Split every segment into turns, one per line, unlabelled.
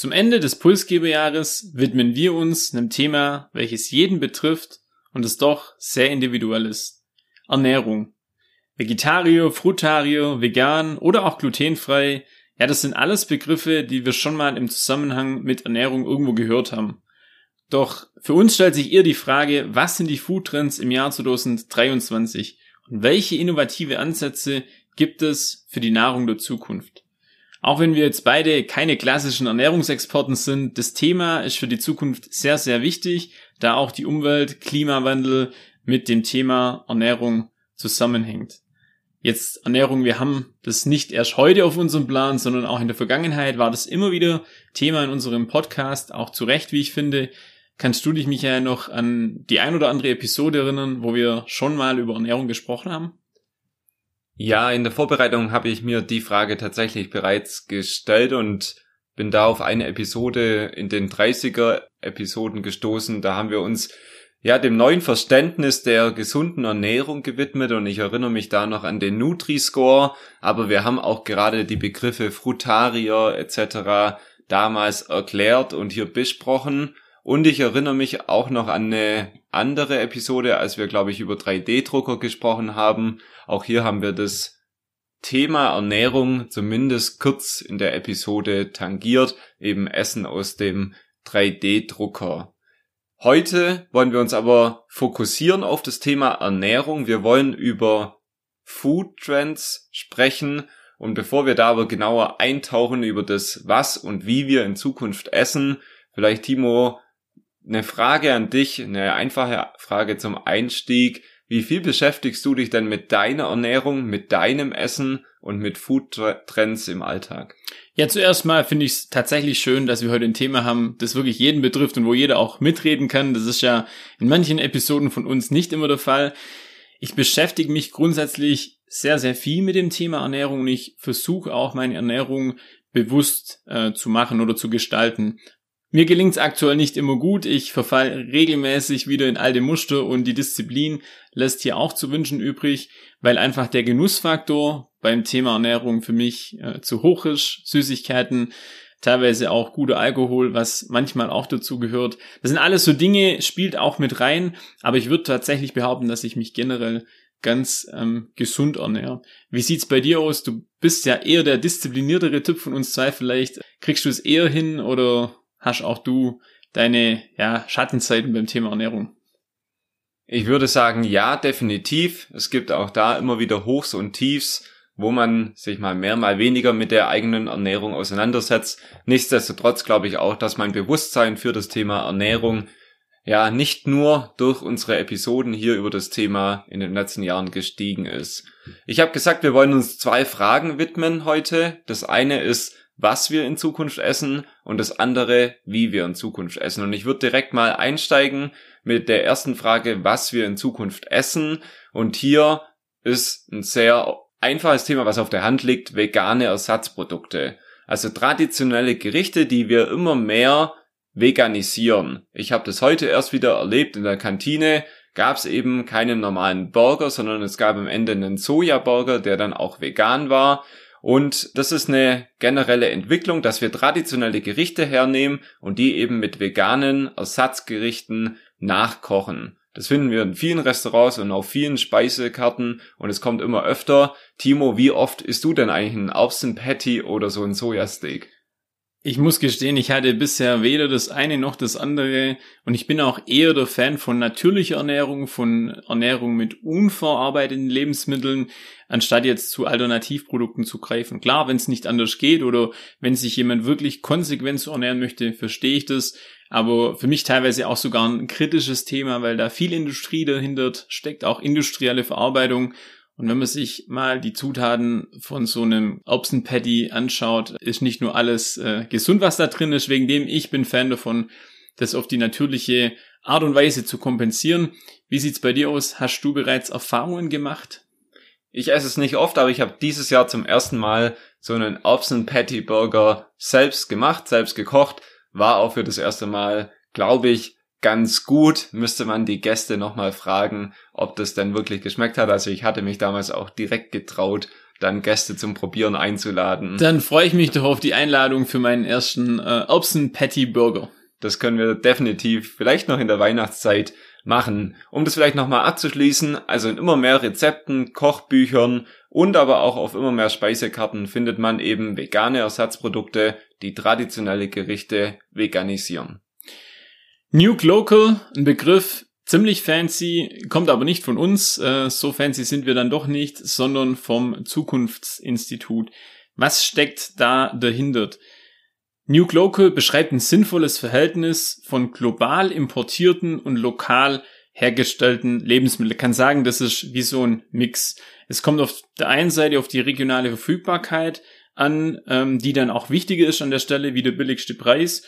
Zum Ende des Pulsgeberjahres widmen wir uns einem Thema, welches jeden betrifft und es doch sehr individuell ist. Ernährung. Vegetarier, Frutarier, vegan oder auch glutenfrei, ja, das sind alles Begriffe, die wir schon mal im Zusammenhang mit Ernährung irgendwo gehört haben. Doch für uns stellt sich eher die Frage, was sind die Foodtrends im Jahr 2023 und welche innovative Ansätze gibt es für die Nahrung der Zukunft? Auch wenn wir jetzt beide keine klassischen Ernährungsexperten sind, das Thema ist für die Zukunft sehr, sehr wichtig, da auch die Umwelt, Klimawandel mit dem Thema Ernährung zusammenhängt. Jetzt Ernährung, wir haben das nicht erst heute auf unserem Plan, sondern auch in der Vergangenheit war das immer wieder Thema in unserem Podcast, auch zu Recht, wie ich finde. Kannst du dich, Michael, noch an die ein oder andere Episode erinnern, wo wir schon mal über Ernährung gesprochen haben?
Ja, in der Vorbereitung habe ich mir die Frage tatsächlich bereits gestellt und bin da auf eine Episode in den 30er Episoden gestoßen. Da haben wir uns ja dem neuen Verständnis der gesunden Ernährung gewidmet und ich erinnere mich da noch an den Nutri-Score, aber wir haben auch gerade die Begriffe Frutarier etc. damals erklärt und hier besprochen. Und ich erinnere mich auch noch an eine andere Episode, als wir, glaube ich, über 3D-Drucker gesprochen haben. Auch hier haben wir das Thema Ernährung zumindest kurz in der Episode tangiert, eben Essen aus dem 3D-Drucker. Heute wollen wir uns aber fokussieren auf das Thema Ernährung. Wir wollen über Food Trends sprechen und bevor wir da aber genauer eintauchen über das, was und wie wir in Zukunft essen, vielleicht Timo, eine Frage an dich, eine einfache Frage zum Einstieg. Wie viel beschäftigst du dich denn mit deiner Ernährung, mit deinem Essen und mit Food-Trends im Alltag?
Ja, zuerst mal finde ich es tatsächlich schön, dass wir heute ein Thema haben, das wirklich jeden betrifft und wo jeder auch mitreden kann. Das ist ja in manchen Episoden von uns nicht immer der Fall. Ich beschäftige mich grundsätzlich sehr, sehr viel mit dem Thema Ernährung und ich versuche auch meine Ernährung bewusst äh, zu machen oder zu gestalten. Mir gelingt es aktuell nicht immer gut. Ich verfall regelmäßig wieder in alte Muster und die Disziplin lässt hier auch zu wünschen übrig, weil einfach der Genussfaktor beim Thema Ernährung für mich äh, zu hoch ist. Süßigkeiten, teilweise auch guter Alkohol, was manchmal auch dazu gehört. Das sind alles so Dinge, spielt auch mit rein, aber ich würde tatsächlich behaupten, dass ich mich generell ganz ähm, gesund ernähre. Wie sieht's bei dir aus? Du bist ja eher der diszipliniertere Typ von uns zwei. Vielleicht kriegst du es eher hin oder hast auch du deine ja, Schattenzeiten beim Thema Ernährung?
Ich würde sagen, ja, definitiv. Es gibt auch da immer wieder Hochs und Tiefs, wo man sich mal mehr, mal weniger mit der eigenen Ernährung auseinandersetzt. Nichtsdestotrotz glaube ich auch, dass mein Bewusstsein für das Thema Ernährung ja nicht nur durch unsere Episoden hier über das Thema in den letzten Jahren gestiegen ist. Ich habe gesagt, wir wollen uns zwei Fragen widmen heute. Das eine ist, was wir in Zukunft essen und das andere, wie wir in Zukunft essen. Und ich würde direkt mal einsteigen mit der ersten Frage, was wir in Zukunft essen. Und hier ist ein sehr einfaches Thema, was auf der Hand liegt, vegane Ersatzprodukte. Also traditionelle Gerichte, die wir immer mehr veganisieren. Ich habe das heute erst wieder erlebt in der Kantine. Gab es eben keinen normalen Burger, sondern es gab am Ende einen Sojaburger, der dann auch vegan war. Und das ist eine generelle Entwicklung, dass wir traditionelle Gerichte hernehmen und die eben mit veganen Ersatzgerichten nachkochen. Das finden wir in vielen Restaurants und auf vielen Speisekarten und es kommt immer öfter. Timo, wie oft isst du denn eigentlich ein Erbsen-Patty oder so ein Sojasteak?
Ich muss gestehen, ich hatte bisher weder das eine noch das andere und ich bin auch eher der Fan von natürlicher Ernährung, von Ernährung mit unverarbeiteten Lebensmitteln, anstatt jetzt zu Alternativprodukten zu greifen. Klar, wenn es nicht anders geht oder wenn sich jemand wirklich konsequent ernähren möchte, verstehe ich das, aber für mich teilweise auch sogar ein kritisches Thema, weil da viel Industrie dahinter steckt, auch industrielle Verarbeitung Und wenn man sich mal die Zutaten von so einem Erbsenpatty anschaut, ist nicht nur alles äh, gesund, was da drin ist, wegen dem ich bin Fan davon, das auf die natürliche Art und Weise zu kompensieren. Wie sieht's bei dir aus? Hast du bereits Erfahrungen gemacht?
Ich esse es nicht oft, aber ich habe dieses Jahr zum ersten Mal so einen Erbsen-Patty-Burger selbst gemacht, selbst gekocht. War auch für das erste Mal, glaube ich, ganz gut. Müsste man die Gäste nochmal fragen, ob das denn wirklich geschmeckt hat. Also ich hatte mich damals auch direkt getraut, dann Gäste zum Probieren einzuladen.
Dann freue ich mich doch auf die Einladung für meinen ersten äh, Erbsen-Patty-Burger.
Das können wir definitiv vielleicht noch in der Weihnachtszeit machen. Um das vielleicht nochmal abzuschließen, also in immer mehr Rezepten, Kochbüchern und aber auch auf immer mehr Speisekarten findet man eben vegane Ersatzprodukte, die traditionelle Gerichte veganisieren.
Nuke Local, ein Begriff, ziemlich fancy, kommt aber nicht von uns, äh, so fancy sind wir dann doch nicht, sondern vom Zukunftsinstitut. Was steckt da dahinter? Nuke Local beschreibt ein sinnvolles Verhältnis von global importierten und lokal hergestellten Lebensmitteln. Ich kann sagen, das ist wie so ein Mix. Es kommt auf der einen Seite auf die regionale Verfügbarkeit an, ähm, die dann auch wichtiger ist an der Stelle wie der billigste Preis.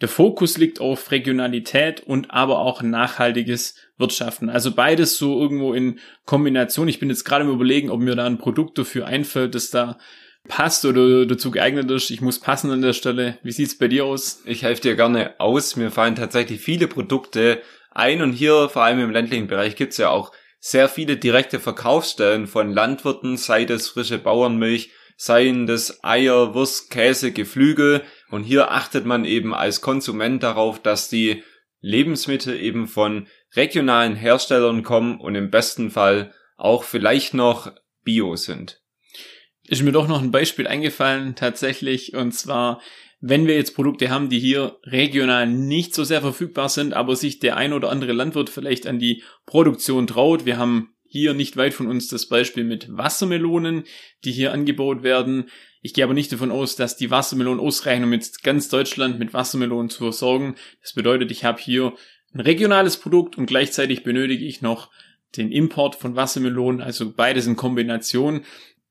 Der Fokus liegt auf Regionalität und aber auch nachhaltiges Wirtschaften. Also beides so irgendwo in Kombination. Ich bin jetzt gerade im Überlegen, ob mir da ein Produkt dafür einfällt, das da passt oder dazu geeignet ist. Ich muss passen an der Stelle. Wie sieht's bei dir aus?
Ich helfe dir gerne aus. Mir fallen tatsächlich viele Produkte ein und hier vor allem im ländlichen Bereich gibt's ja auch sehr viele direkte Verkaufsstellen von Landwirten, sei das frische Bauernmilch, seien das Eier, Wurst, Käse, Geflügel und hier achtet man eben als Konsument darauf, dass die Lebensmittel eben von regionalen Herstellern kommen und im besten Fall auch vielleicht noch Bio sind
ist mir doch noch ein Beispiel eingefallen, tatsächlich, und zwar, wenn wir jetzt Produkte haben, die hier regional nicht so sehr verfügbar sind, aber sich der ein oder andere Landwirt vielleicht an die Produktion traut. Wir haben hier nicht weit von uns das Beispiel mit Wassermelonen, die hier angebaut werden. Ich gehe aber nicht davon aus, dass die Wassermelonen ausreichen, um jetzt ganz Deutschland mit Wassermelonen zu versorgen. Das bedeutet, ich habe hier ein regionales Produkt und gleichzeitig benötige ich noch den Import von Wassermelonen, also beides in Kombination.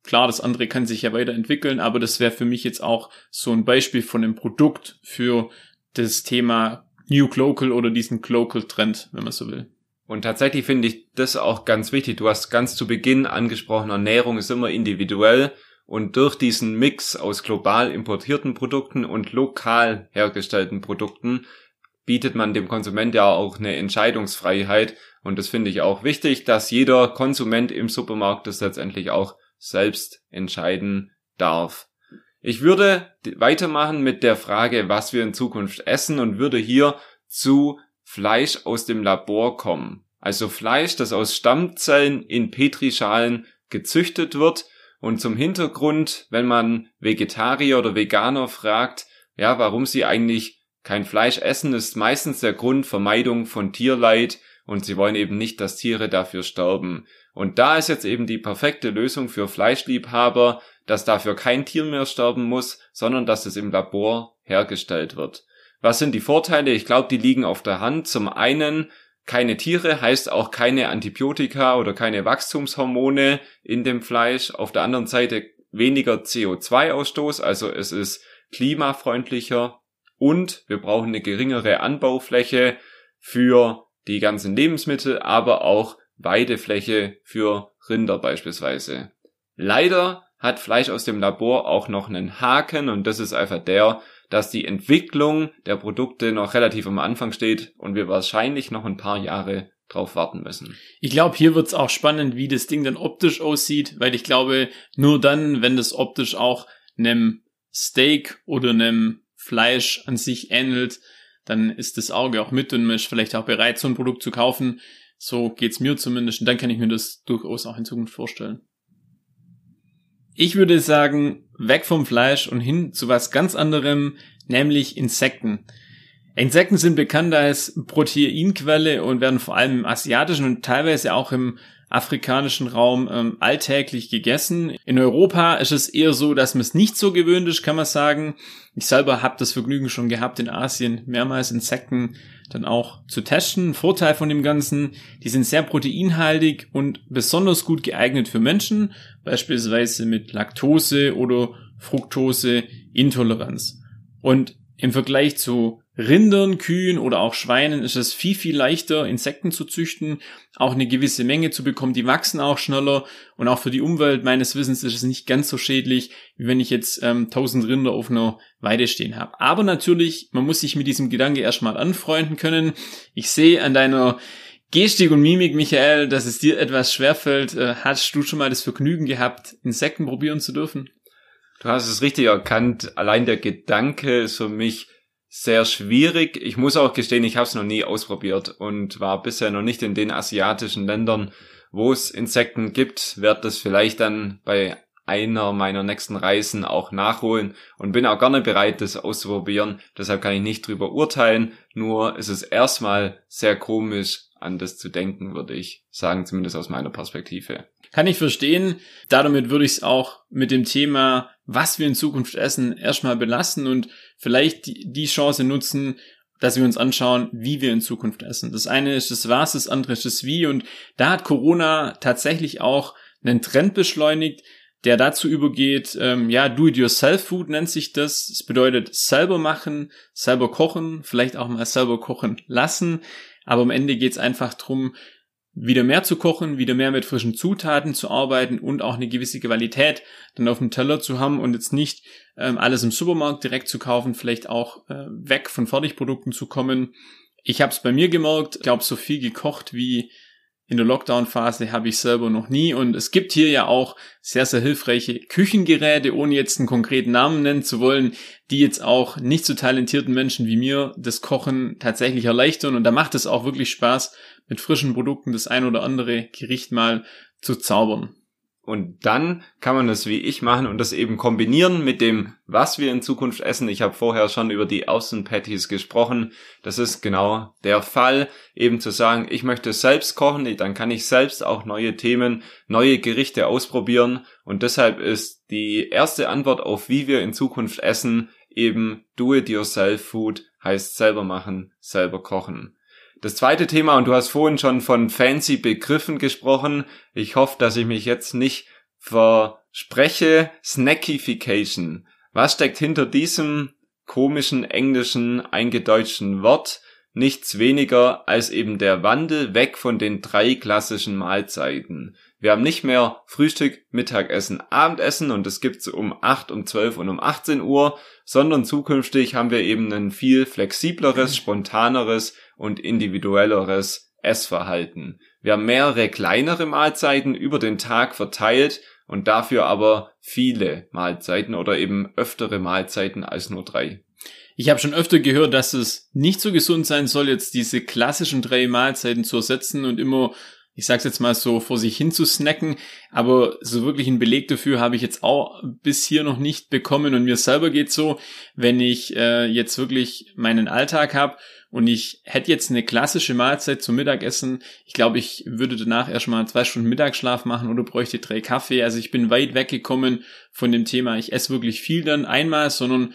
Klar, das andere kann sich ja weiterentwickeln, aber das wäre für mich jetzt auch so ein Beispiel von einem Produkt für das Thema New Local oder diesen Local Trend, wenn man so will.
Und tatsächlich finde ich das auch ganz wichtig. Du hast ganz zu Beginn angesprochen, Ernährung ist immer individuell und durch diesen Mix aus global importierten Produkten und lokal hergestellten Produkten bietet man dem Konsument ja auch eine Entscheidungsfreiheit. Und das finde ich auch wichtig, dass jeder Konsument im Supermarkt das letztendlich auch selbst entscheiden darf. Ich würde weitermachen mit der Frage, was wir in Zukunft essen und würde hier zu Fleisch aus dem Labor kommen. Also Fleisch, das aus Stammzellen in Petrischalen gezüchtet wird und zum Hintergrund, wenn man Vegetarier oder Veganer fragt, ja, warum sie eigentlich kein Fleisch essen, ist meistens der Grund Vermeidung von Tierleid und sie wollen eben nicht, dass Tiere dafür sterben. Und da ist jetzt eben die perfekte Lösung für Fleischliebhaber, dass dafür kein Tier mehr sterben muss, sondern dass es im Labor hergestellt wird. Was sind die Vorteile? Ich glaube, die liegen auf der Hand. Zum einen, keine Tiere heißt auch keine Antibiotika oder keine Wachstumshormone in dem Fleisch. Auf der anderen Seite weniger CO2-Ausstoß, also es ist klimafreundlicher und wir brauchen eine geringere Anbaufläche für die ganzen Lebensmittel, aber auch Weidefläche für Rinder beispielsweise. Leider hat Fleisch aus dem Labor auch noch einen Haken und das ist einfach der, dass die Entwicklung der Produkte noch relativ am Anfang steht und wir wahrscheinlich noch ein paar Jahre drauf warten müssen.
Ich glaube, hier wird's auch spannend, wie das Ding dann optisch aussieht, weil ich glaube, nur dann, wenn das optisch auch einem Steak oder einem Fleisch an sich ähnelt, dann ist das Auge auch mit und ist vielleicht auch bereit, so ein Produkt zu kaufen. So geht's mir zumindest. Und dann kann ich mir das durchaus auch in Zukunft vorstellen. Ich würde sagen, weg vom Fleisch und hin zu was ganz anderem, nämlich Insekten. Insekten sind bekannt als Proteinquelle und werden vor allem im asiatischen und teilweise auch im afrikanischen Raum ähm, alltäglich gegessen. In Europa ist es eher so, dass man es nicht so gewöhnt ist, kann man sagen. Ich selber habe das Vergnügen schon gehabt, in Asien mehrmals Insekten dann auch zu testen. Vorteil von dem Ganzen, die sind sehr proteinhaltig und besonders gut geeignet für Menschen, beispielsweise mit Laktose oder Fructose-Intoleranz. Und im Vergleich zu Rindern, Kühen oder auch Schweinen ist es viel, viel leichter, Insekten zu züchten, auch eine gewisse Menge zu bekommen. Die wachsen auch schneller und auch für die Umwelt meines Wissens ist es nicht ganz so schädlich, wie wenn ich jetzt ähm, 1000 Rinder auf einer Weide stehen habe. Aber natürlich, man muss sich mit diesem Gedanke erstmal anfreunden können. Ich sehe an deiner Gestik und Mimik, Michael, dass es dir etwas schwerfällt. Äh, hast du schon mal das Vergnügen gehabt, Insekten probieren zu dürfen?
Du hast es richtig erkannt. Allein der Gedanke ist für mich sehr schwierig. Ich muss auch gestehen, ich habe es noch nie ausprobiert und war bisher noch nicht in den asiatischen Ländern, wo es Insekten gibt. Werde das vielleicht dann bei einer meiner nächsten Reisen auch nachholen und bin auch gerne bereit, das auszuprobieren. Deshalb kann ich nicht drüber urteilen. Nur ist es erstmal sehr komisch, an das zu denken, würde ich sagen, zumindest aus meiner Perspektive.
Kann ich verstehen. Damit würde ich es auch mit dem Thema was wir in Zukunft essen, erstmal belassen und vielleicht die, Chance nutzen, dass wir uns anschauen, wie wir in Zukunft essen. Das eine ist das Was, das andere ist das Wie und da hat Corona tatsächlich auch einen Trend beschleunigt, der dazu übergeht, ähm, ja, Do-it-yourself-Food nennt sich das. Es bedeutet selber machen, selber kochen, vielleicht auch mal selber kochen lassen. Aber am Ende geht es einfach drum wieder mehr zu kochen, wieder mehr mit frischen Zutaten zu arbeiten und auch eine gewisse Qualität dann auf dem Teller zu haben und jetzt nicht ähm, alles im Supermarkt direkt zu kaufen, vielleicht auch äh, weg von Fertigprodukten zu kommen. Ich habe es bei mir gemerkt, glaube so viel gekocht wie in der Lockdown-Phase habe ich selber noch nie und es gibt hier ja auch sehr, sehr hilfreiche Küchengeräte, ohne jetzt einen konkreten Namen nennen zu wollen, die jetzt auch nicht so talentierten Menschen wie mir das Kochen tatsächlich erleichtern und da macht es auch wirklich Spaß, mit frischen Produkten das ein oder andere Gericht mal zu zaubern.
Und dann kann man das wie ich machen und das eben kombinieren mit dem, was wir in Zukunft essen. Ich habe vorher schon über die Außenpatties gesprochen. Das ist genau der Fall, eben zu sagen, ich möchte selbst kochen, dann kann ich selbst auch neue Themen, neue Gerichte ausprobieren. Und deshalb ist die erste Antwort auf, wie wir in Zukunft essen, eben Do-it-yourself-Food, heißt selber machen, selber kochen. Das zweite Thema, und du hast vorhin schon von fancy Begriffen gesprochen. Ich hoffe, dass ich mich jetzt nicht verspreche. Snackification. Was steckt hinter diesem komischen englischen eingedeutschten Wort? Nichts weniger als eben der Wandel weg von den drei klassischen Mahlzeiten. Wir haben nicht mehr Frühstück, Mittagessen, Abendessen und es gibt's um 8, um 12 und um 18 Uhr, sondern zukünftig haben wir eben ein viel flexibleres, spontaneres und individuelleres Essverhalten. Wir haben mehrere kleinere Mahlzeiten über den Tag verteilt und dafür aber viele Mahlzeiten oder eben öftere Mahlzeiten als nur drei.
Ich habe schon öfter gehört, dass es nicht so gesund sein soll, jetzt diese klassischen drei Mahlzeiten zu ersetzen und immer ich sag's jetzt mal so, vor sich hin zu snacken, aber so wirklich einen Beleg dafür habe ich jetzt auch bis hier noch nicht bekommen und mir selber geht's so, wenn ich äh, jetzt wirklich meinen Alltag habe und ich hätte jetzt eine klassische Mahlzeit zum Mittagessen, ich glaube, ich würde danach erstmal zwei Stunden Mittagsschlaf machen oder bräuchte drei Kaffee, also ich bin weit weggekommen von dem Thema, ich esse wirklich viel dann einmal, sondern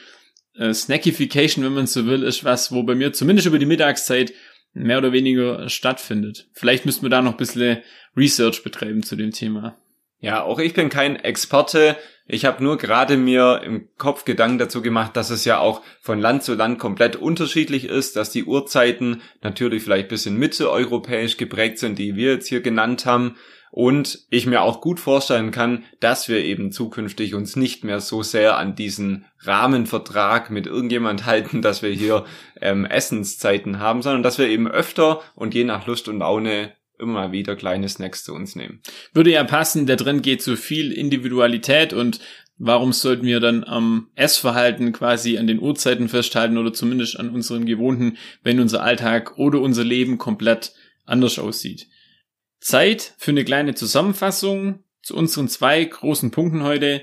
äh, Snackification, wenn man so will, ist was, wo bei mir zumindest über die Mittagszeit mehr oder weniger stattfindet. Vielleicht müssten wir da noch ein bisschen Research betreiben zu dem Thema.
Ja, auch ich bin kein Experte. Ich habe nur gerade mir im Kopf Gedanken dazu gemacht, dass es ja auch von Land zu Land komplett unterschiedlich ist, dass die Uhrzeiten natürlich vielleicht bisschen mitteleuropäisch geprägt sind, die wir jetzt hier genannt haben. Und ich mir auch gut vorstellen kann, dass wir eben zukünftig uns nicht mehr so sehr an diesen Rahmenvertrag mit irgendjemand halten, dass wir hier ähm, Essenszeiten haben, sondern dass wir eben öfter und je nach Lust und Laune immer wieder kleine Snacks zu uns nehmen.
Würde ja passen, der Trend geht zu viel Individualität und warum sollten wir dann am Essverhalten quasi an den Uhrzeiten festhalten oder zumindest an unseren gewohnten, wenn unser Alltag oder unser Leben komplett anders aussieht? Zeit für eine kleine Zusammenfassung zu unseren zwei großen Punkten heute.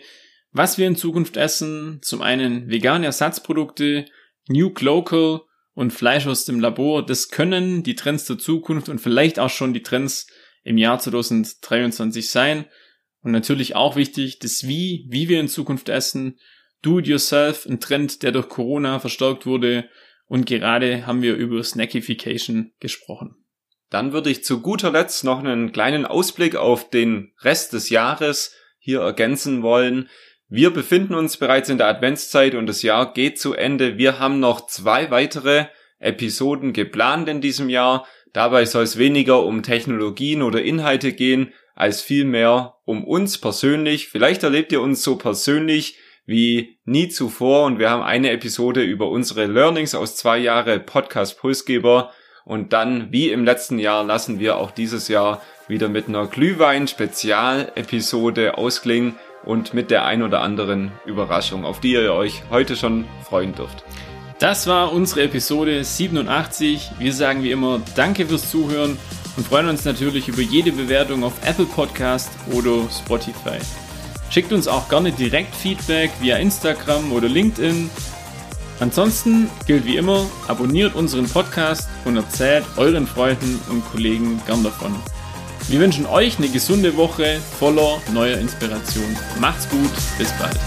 Was wir in Zukunft essen. Zum einen vegane Ersatzprodukte, New Local und Fleisch aus dem Labor. Das können die Trends der Zukunft und vielleicht auch schon die Trends im Jahr 2023 sein. Und natürlich auch wichtig, das Wie, wie wir in Zukunft essen. Do it yourself, ein Trend, der durch Corona verstärkt wurde. Und gerade haben wir über Snackification gesprochen.
Dann würde ich zu guter Letzt noch einen kleinen Ausblick auf den Rest des Jahres hier ergänzen wollen. Wir befinden uns bereits in der Adventszeit und das Jahr geht zu Ende. Wir haben noch zwei weitere Episoden geplant in diesem Jahr. Dabei soll es weniger um Technologien oder Inhalte gehen, als vielmehr um uns persönlich. Vielleicht erlebt ihr uns so persönlich wie nie zuvor und wir haben eine Episode über unsere Learnings aus zwei Jahre Podcast Pulsgeber und dann wie im letzten Jahr lassen wir auch dieses Jahr wieder mit einer Glühwein Spezialepisode ausklingen und mit der ein oder anderen Überraschung, auf die ihr euch heute schon freuen dürft.
Das war unsere Episode 87. Wir sagen wie immer Danke fürs Zuhören und freuen uns natürlich über jede Bewertung auf Apple Podcast oder Spotify. Schickt uns auch gerne direkt Feedback via Instagram oder LinkedIn. Ansonsten gilt wie immer, abonniert unseren Podcast und erzählt euren Freunden und Kollegen gern davon. Wir wünschen euch eine gesunde Woche voller neuer Inspiration. Macht's gut, bis bald.